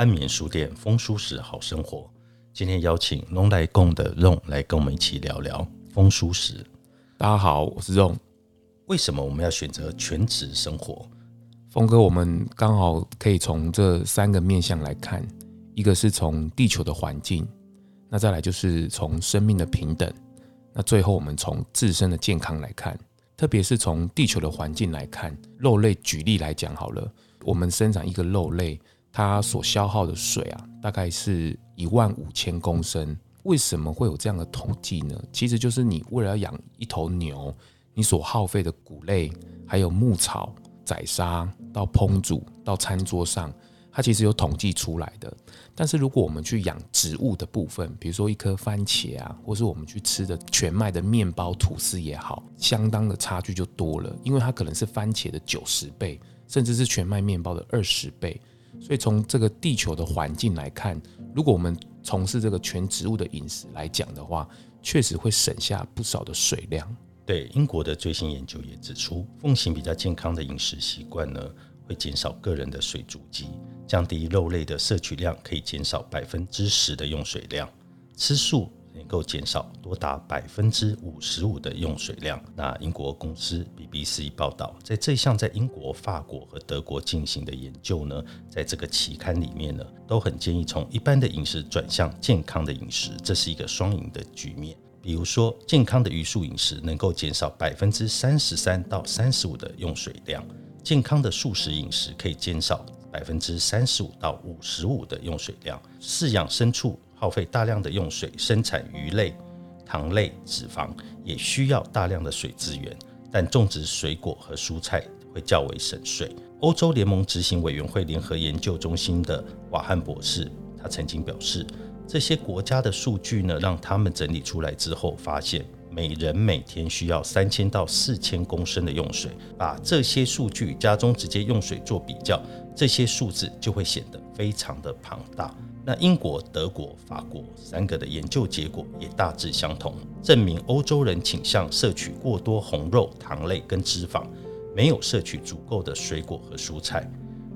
安眠书店，风舒适好生活。今天邀请龙来共的 Ron 来跟我们一起聊聊风舒适。大家好，我是 Ron。为什么我们要选择全职生活？峰哥，我们刚好可以从这三个面向来看：一个是从地球的环境，那再来就是从生命的平等，那最后我们从自身的健康来看。特别是从地球的环境来看，肉类举例来讲好了，我们生产一个肉类。它所消耗的水啊，大概是一万五千公升。为什么会有这样的统计呢？其实就是你为了要养一头牛，你所耗费的谷类、还有牧草、宰杀到烹煮到餐桌上，它其实有统计出来的。但是如果我们去养植物的部分，比如说一颗番茄啊，或是我们去吃的全麦的面包、吐司也好，相当的差距就多了，因为它可能是番茄的九十倍，甚至是全麦面包的二十倍。所以从这个地球的环境来看，如果我们从事这个全植物的饮食来讲的话，确实会省下不少的水量。对，英国的最新研究也指出，奉行比较健康的饮食习惯呢，会减少个人的水足迹，降低肉类的摄取量，可以减少百分之十的用水量。吃素。能够减少多达百分之五十五的用水量。那英国公司 BBC 报道，在这项在英国、法国和德国进行的研究呢，在这个期刊里面呢，都很建议从一般的饮食转向健康的饮食，这是一个双赢的局面。比如说，健康的鱼素饮食能够减少百分之三十三到三十五的用水量，健康的素食饮食可以减少百分之三十五到五十五的用水量，饲养牲畜。耗费大量的用水生产鱼类、糖类、脂肪，也需要大量的水资源。但种植水果和蔬菜会较为省水。欧洲联盟执行委员会联合研究中心的瓦汉博士，他曾经表示，这些国家的数据呢，让他们整理出来之后，发现每人每天需要三千到四千公升的用水。把这些数据家中直接用水做比较，这些数字就会显得非常的庞大。那英国、德国、法国三个的研究结果也大致相同，证明欧洲人倾向摄取过多红肉、糖类跟脂肪，没有摄取足够的水果和蔬菜。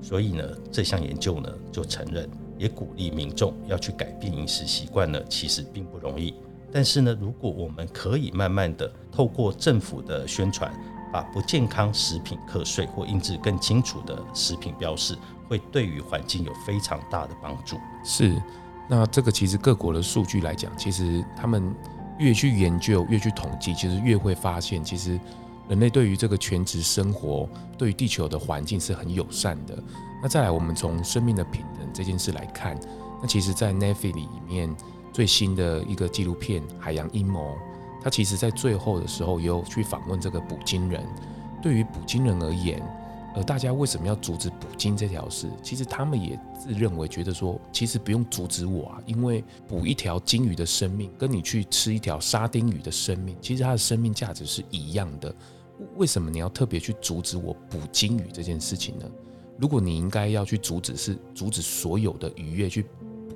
所以呢，这项研究呢就承认，也鼓励民众要去改变饮食习惯呢，其实并不容易。但是呢，如果我们可以慢慢的透过政府的宣传，把不健康食品课税或印制更清楚的食品标示。会对于环境有非常大的帮助。是，那这个其实各国的数据来讲，其实他们越去研究、越去统计，其实越会发现，其实人类对于这个全职生活、对于地球的环境是很友善的。那再来，我们从生命的平等这件事来看，那其实，在 Netflix 里面最新的一个纪录片《海洋阴谋》，它其实在最后的时候也有去访问这个捕鲸人。对于捕鲸人而言，而大家为什么要阻止捕鲸这条事？其实他们也自认为觉得说，其实不用阻止我啊，因为捕一条鲸鱼的生命，跟你去吃一条沙丁鱼的生命，其实它的生命价值是一样的。为什么你要特别去阻止我捕鲸鱼这件事情呢？如果你应该要去阻止，是阻止所有的渔业去。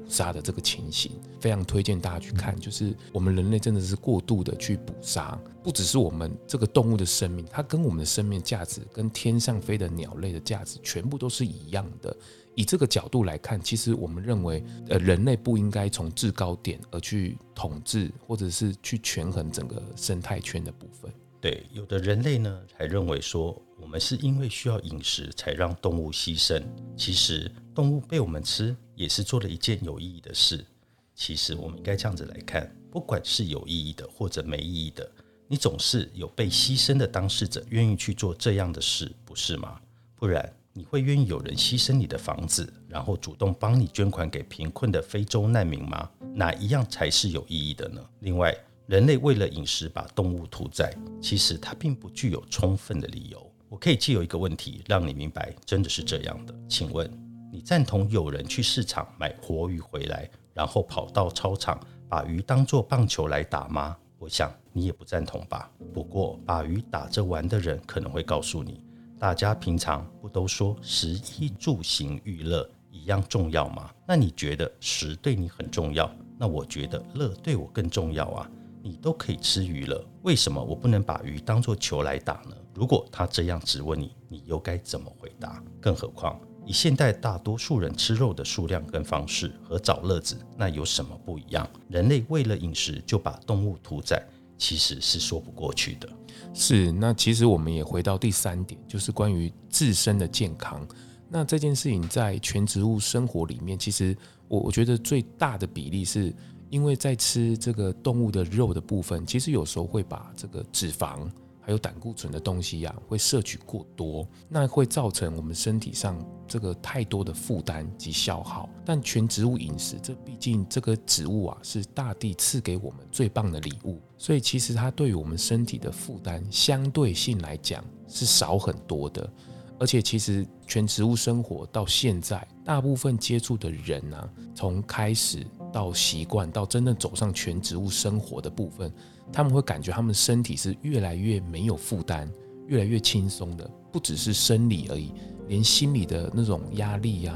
杀的这个情形，非常推荐大家去看。就是我们人类真的是过度的去捕杀，不只是我们这个动物的生命，它跟我们的生命价值，跟天上飞的鸟类的价值，全部都是一样的。以这个角度来看，其实我们认为，呃，人类不应该从制高点而去统治，或者是去权衡整个生态圈的部分。对，有的人类呢，还认为说，我们是因为需要饮食才让动物牺牲。其实，动物被我们吃。也是做了一件有意义的事。其实我们应该这样子来看，不管是有意义的或者没意义的，你总是有被牺牲的当事者愿意去做这样的事，不是吗？不然你会愿意有人牺牲你的房子，然后主动帮你捐款给贫困的非洲难民吗？哪一样才是有意义的呢？另外，人类为了饮食把动物屠宰，其实它并不具有充分的理由。我可以借由一个问题让你明白，真的是这样的。请问，你赞同有人去市场买活鱼回来，然后跑到操场把鱼当作棒球来打吗？我想你也不赞同吧。不过，把鱼打着玩的人可能会告诉你，大家平常不都说食衣住行娱乐一样重要吗？那你觉得食对你很重要？那我觉得乐对我更重要啊。你都可以吃鱼了，为什么我不能把鱼当作球来打呢？如果他这样质问你，你又该怎么回答？更何况，以现代大多数人吃肉的数量跟方式和找乐子，那有什么不一样？人类为了饮食就把动物屠宰，其实是说不过去的。是，那其实我们也回到第三点，就是关于自身的健康。那这件事情在全植物生活里面，其实我我觉得最大的比例是。因为在吃这个动物的肉的部分，其实有时候会把这个脂肪还有胆固醇的东西呀，会摄取过多，那会造成我们身体上这个太多的负担及消耗。但全植物饮食，这毕竟这个植物啊是大地赐给我们最棒的礼物，所以其实它对于我们身体的负担相对性来讲是少很多的。而且其实全植物生活到现在，大部分接触的人呢，从开始。到习惯到真正走上全植物生活的部分，他们会感觉他们身体是越来越没有负担，越来越轻松的。不只是生理而已，连心理的那种压力呀，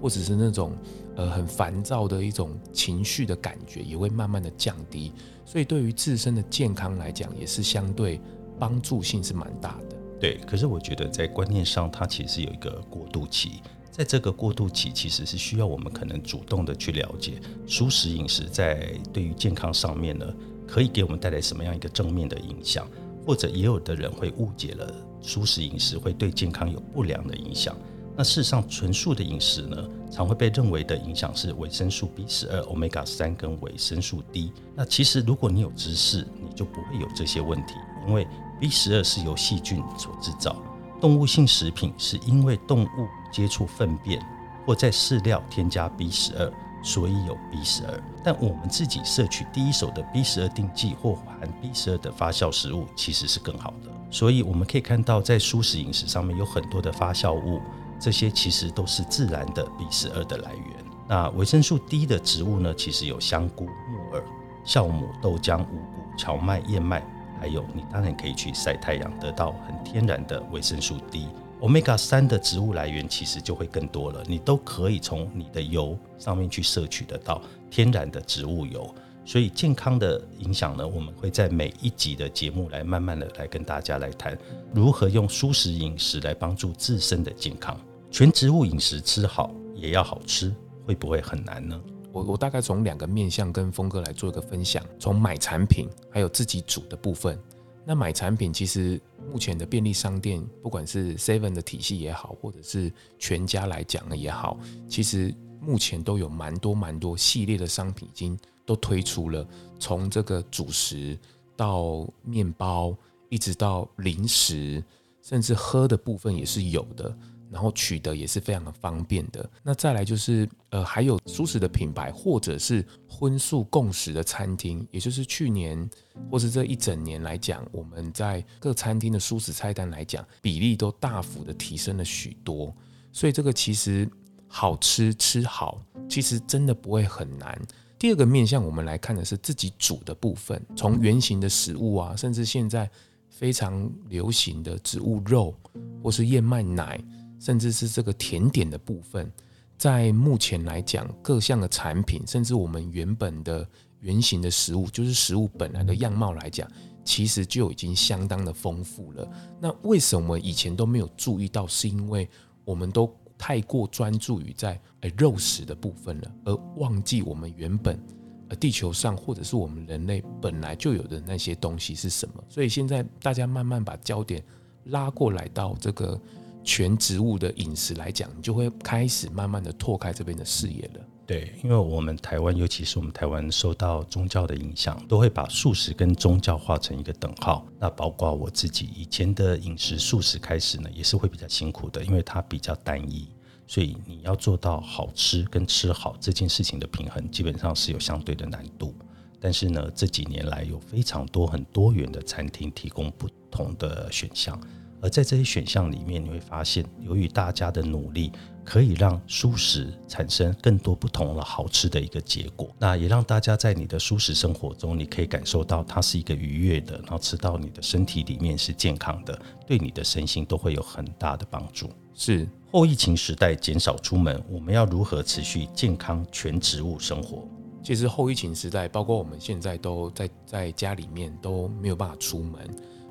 或者是那种呃很烦躁的一种情绪的感觉，也会慢慢的降低。所以对于自身的健康来讲，也是相对帮助性是蛮大的。对，可是我觉得在观念上，它其实有一个过渡期。在这个过渡期，其实是需要我们可能主动的去了解，舒食饮食在对于健康上面呢，可以给我们带来什么样一个正面的影响，或者也有的人会误解了舒食饮食会对健康有不良的影响。那事实上，纯素的饮食呢，常会被认为的影响是维生素 B 十二、Omega 三跟维生素 D。那其实如果你有知识，你就不会有这些问题，因为 B 十二是由细菌所制造。动物性食品是因为动物接触粪便或在饲料添加 B 十二，所以有 B 十二。但我们自己摄取第一手的 B 十二定剂或含 B 十二的发酵食物，其实是更好的。所以我们可以看到，在素食饮食上面有很多的发酵物，这些其实都是自然的 B 十二的来源。那维生素 D 的植物呢，其实有香菇、木耳、酵母、豆浆、五谷、荞麦、燕麦。还有，你当然可以去晒太阳，得到很天然的维生素 D。Omega 三的植物来源其实就会更多了，你都可以从你的油上面去摄取得到天然的植物油。所以健康的影响呢，我们会在每一集的节目来慢慢的来跟大家来谈，如何用素食饮食来帮助自身的健康。全植物饮食吃好也要好吃，会不会很难呢？我我大概从两个面向跟峰哥来做一个分享，从买产品还有自己煮的部分。那买产品其实目前的便利商店，不管是 Seven 的体系也好，或者是全家来讲也好，其实目前都有蛮多蛮多系列的商品已经都推出了，从这个主食到面包，一直到零食，甚至喝的部分也是有的。然后取得也是非常的方便的。那再来就是，呃，还有素食的品牌，或者是荤素共食的餐厅，也就是去年或是这一整年来讲，我们在各餐厅的素食菜单来讲，比例都大幅的提升了许多。所以这个其实好吃吃好，其实真的不会很难。第二个面向我们来看的是自己煮的部分，从原型的食物啊，甚至现在非常流行的植物肉或是燕麦奶。甚至是这个甜点的部分，在目前来讲，各项的产品，甚至我们原本的原型的食物，就是食物本来的样貌来讲，其实就已经相当的丰富了。那为什么以前都没有注意到？是因为我们都太过专注于在肉食的部分了，而忘记我们原本呃地球上或者是我们人类本来就有的那些东西是什么。所以现在大家慢慢把焦点拉过来到这个。全植物的饮食来讲，你就会开始慢慢的拓开这边的视野了。对，因为我们台湾，尤其是我们台湾受到宗教的影响，都会把素食跟宗教画成一个等号。那包括我自己以前的饮食素食开始呢，也是会比较辛苦的，因为它比较单一，所以你要做到好吃跟吃好这件事情的平衡，基本上是有相对的难度。但是呢，这几年来有非常多很多元的餐厅提供不同的选项。而在这些选项里面，你会发现，由于大家的努力，可以让舒食产生更多不同的好吃的一个结果。那也让大家在你的舒食生活中，你可以感受到它是一个愉悦的，然后吃到你的身体里面是健康的，对你的身心都会有很大的帮助。是后疫情时代减少出门，我们要如何持续健康全植物生活？其实后疫情时代，包括我们现在都在在家里面都没有办法出门。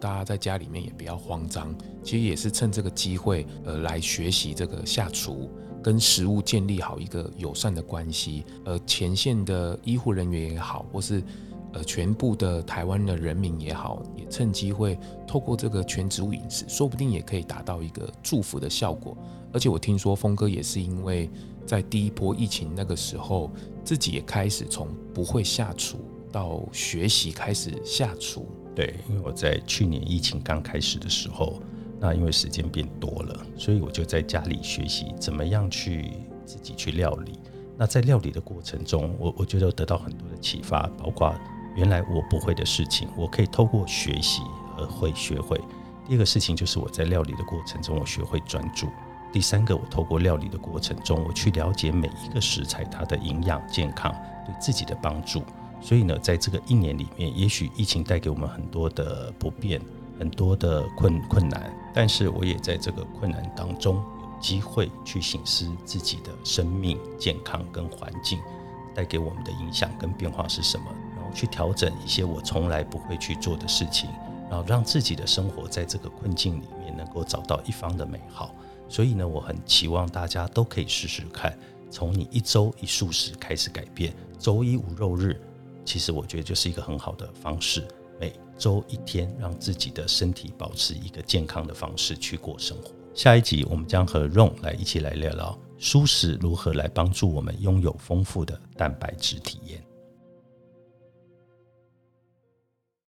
大家在家里面也不要慌张，其实也是趁这个机会，呃，来学习这个下厨，跟食物建立好一个友善的关系。呃，前线的医护人员也好，或是呃全部的台湾的人民也好，也趁机会透过这个全植物饮食，说不定也可以达到一个祝福的效果。而且我听说峰哥也是因为在第一波疫情那个时候，自己也开始从不会下厨到学习开始下厨。对，因为我在去年疫情刚开始的时候，那因为时间变多了，所以我就在家里学习怎么样去自己去料理。那在料理的过程中，我我觉得得到很多的启发，包括原来我不会的事情，我可以透过学习而会学会。第二个事情就是我在料理的过程中，我学会专注。第三个，我透过料理的过程中，我去了解每一个食材它的营养、健康对自己的帮助。所以呢，在这个一年里面，也许疫情带给我们很多的不便，很多的困困难，但是我也在这个困难当中有机会去醒思自己的生命、健康跟环境带给我们的影响跟变化是什么，然后去调整一些我从来不会去做的事情，然后让自己的生活在这个困境里面能够找到一方的美好。所以呢，我很期望大家都可以试试看，从你一周一素食开始改变，周一无肉日。其实我觉得就是一个很好的方式，每周一天让自己的身体保持一个健康的方式去过生活。下一集我们将和 Ron 来一起来聊聊舒食如何来帮助我们拥有丰富的蛋白质体验。